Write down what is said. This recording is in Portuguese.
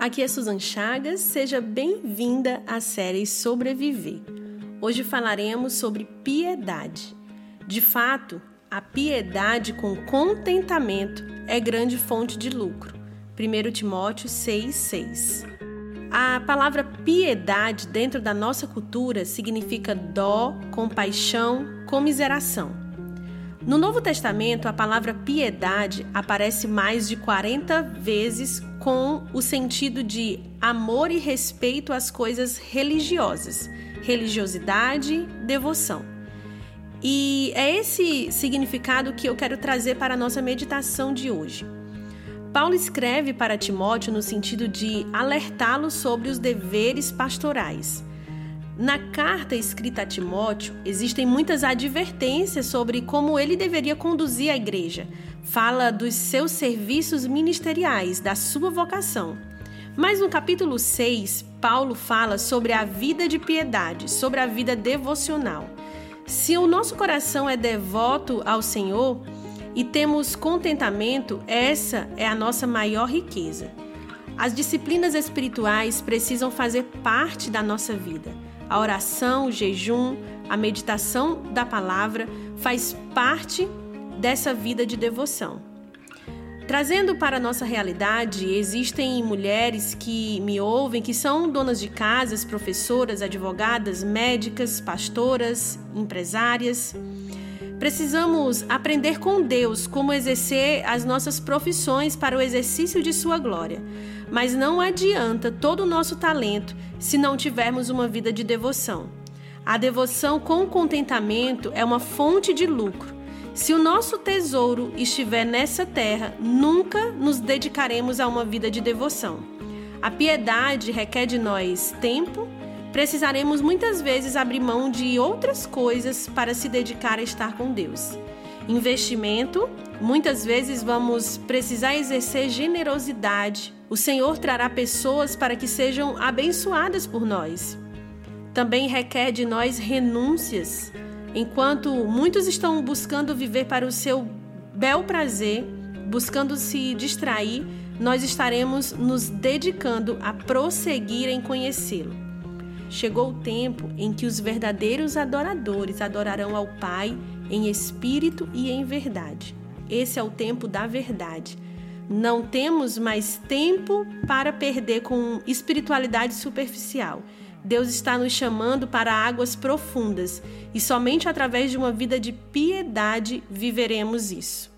Aqui é Susan Chagas, seja bem-vinda à série Sobreviver. Hoje falaremos sobre piedade. De fato, a piedade com contentamento é grande fonte de lucro. 1 Timóteo 6,6 A palavra piedade dentro da nossa cultura significa dó, compaixão, comiseração. No Novo Testamento, a palavra piedade aparece mais de 40 vezes com o sentido de amor e respeito às coisas religiosas, religiosidade, devoção. E é esse significado que eu quero trazer para a nossa meditação de hoje. Paulo escreve para Timóteo no sentido de alertá-lo sobre os deveres pastorais. Na carta escrita a Timóteo, existem muitas advertências sobre como ele deveria conduzir a igreja. Fala dos seus serviços ministeriais, da sua vocação. Mas no capítulo 6, Paulo fala sobre a vida de piedade, sobre a vida devocional. Se o nosso coração é devoto ao Senhor e temos contentamento, essa é a nossa maior riqueza. As disciplinas espirituais precisam fazer parte da nossa vida. A oração, o jejum, a meditação da palavra faz parte dessa vida de devoção. Trazendo para a nossa realidade, existem mulheres que me ouvem que são donas de casas, professoras, advogadas, médicas, pastoras, empresárias. Precisamos aprender com Deus como exercer as nossas profissões para o exercício de Sua glória. Mas não adianta todo o nosso talento se não tivermos uma vida de devoção. A devoção com contentamento é uma fonte de lucro. Se o nosso tesouro estiver nessa terra, nunca nos dedicaremos a uma vida de devoção. A piedade requer de nós tempo, precisaremos muitas vezes abrir mão de outras coisas para se dedicar a estar com Deus. Investimento, muitas vezes vamos precisar exercer generosidade. O Senhor trará pessoas para que sejam abençoadas por nós. Também requer de nós renúncias. Enquanto muitos estão buscando viver para o seu bel prazer, buscando se distrair, nós estaremos nos dedicando a prosseguir em conhecê-lo. Chegou o tempo em que os verdadeiros adoradores adorarão ao Pai em espírito e em verdade. Esse é o tempo da verdade. Não temos mais tempo para perder com espiritualidade superficial. Deus está nos chamando para águas profundas e somente através de uma vida de piedade viveremos isso.